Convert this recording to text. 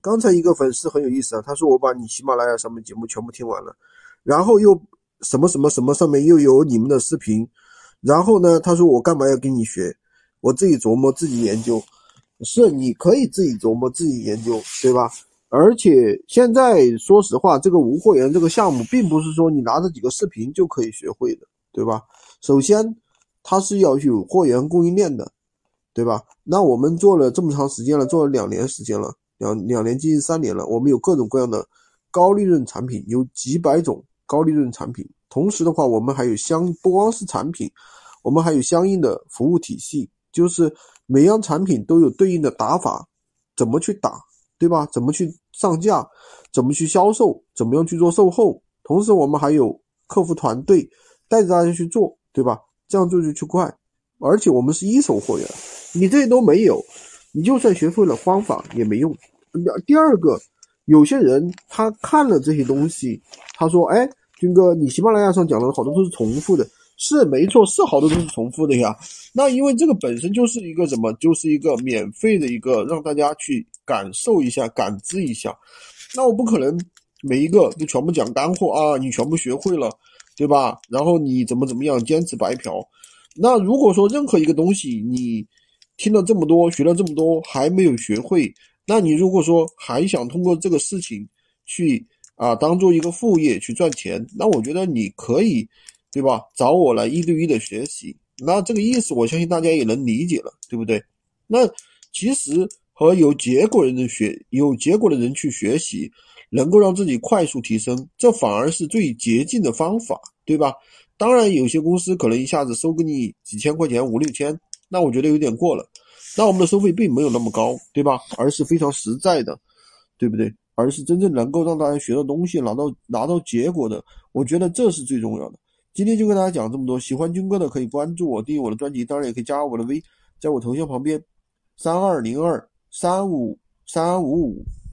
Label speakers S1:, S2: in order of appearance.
S1: 刚才一个粉丝很有意思啊，他说我把你喜马拉雅上面节目全部听完了，然后又什么什么什么上面又有你们的视频，然后呢，他说我干嘛要跟你学？我自己琢磨自己研究，是你可以自己琢磨自己研究，对吧？而且现在说实话，这个无货源这个项目，并不是说你拿着几个视频就可以学会的，对吧？首先，它是要有货源供应链的，对吧？那我们做了这么长时间了，做了两年时间了，两两年接近三年了，我们有各种各样的高利润产品，有几百种高利润产品。同时的话，我们还有相不光是产品，我们还有相应的服务体系。就是每样产品都有对应的打法，怎么去打，对吧？怎么去上架，怎么去销售，怎么样去做售后。同时，我们还有客服团队带着大家去做，对吧？这样做就去快。而且我们是一手货源，你这些都没有，你就算学会了方法也没用。第二个，有些人他看了这些东西，他说：“哎，军哥，你喜马拉雅上讲的好多都是重复的。”是没错，是好多都是重复的呀。那因为这个本身就是一个什么，就是一个免费的一个让大家去感受一下、感知一下。那我不可能每一个都全部讲干货啊，你全部学会了，对吧？然后你怎么怎么样坚持白嫖？那如果说任何一个东西你听了这么多、学了这么多还没有学会，那你如果说还想通过这个事情去啊当做一个副业去赚钱，那我觉得你可以。对吧？找我来一对一的学习，那这个意思我相信大家也能理解了，对不对？那其实和有结果的人学，有结果的人去学习，能够让自己快速提升，这反而是最捷径的方法，对吧？当然，有些公司可能一下子收给你几千块钱、五六千，那我觉得有点过了。那我们的收费并没有那么高，对吧？而是非常实在的，对不对？而是真正能够让大家学到东西、拿到拿到结果的，我觉得这是最重要的。今天就跟大家讲这么多，喜欢军哥的可以关注我，订阅我的专辑，当然也可以加我的微，在我头像旁边，三二零二三五三五五。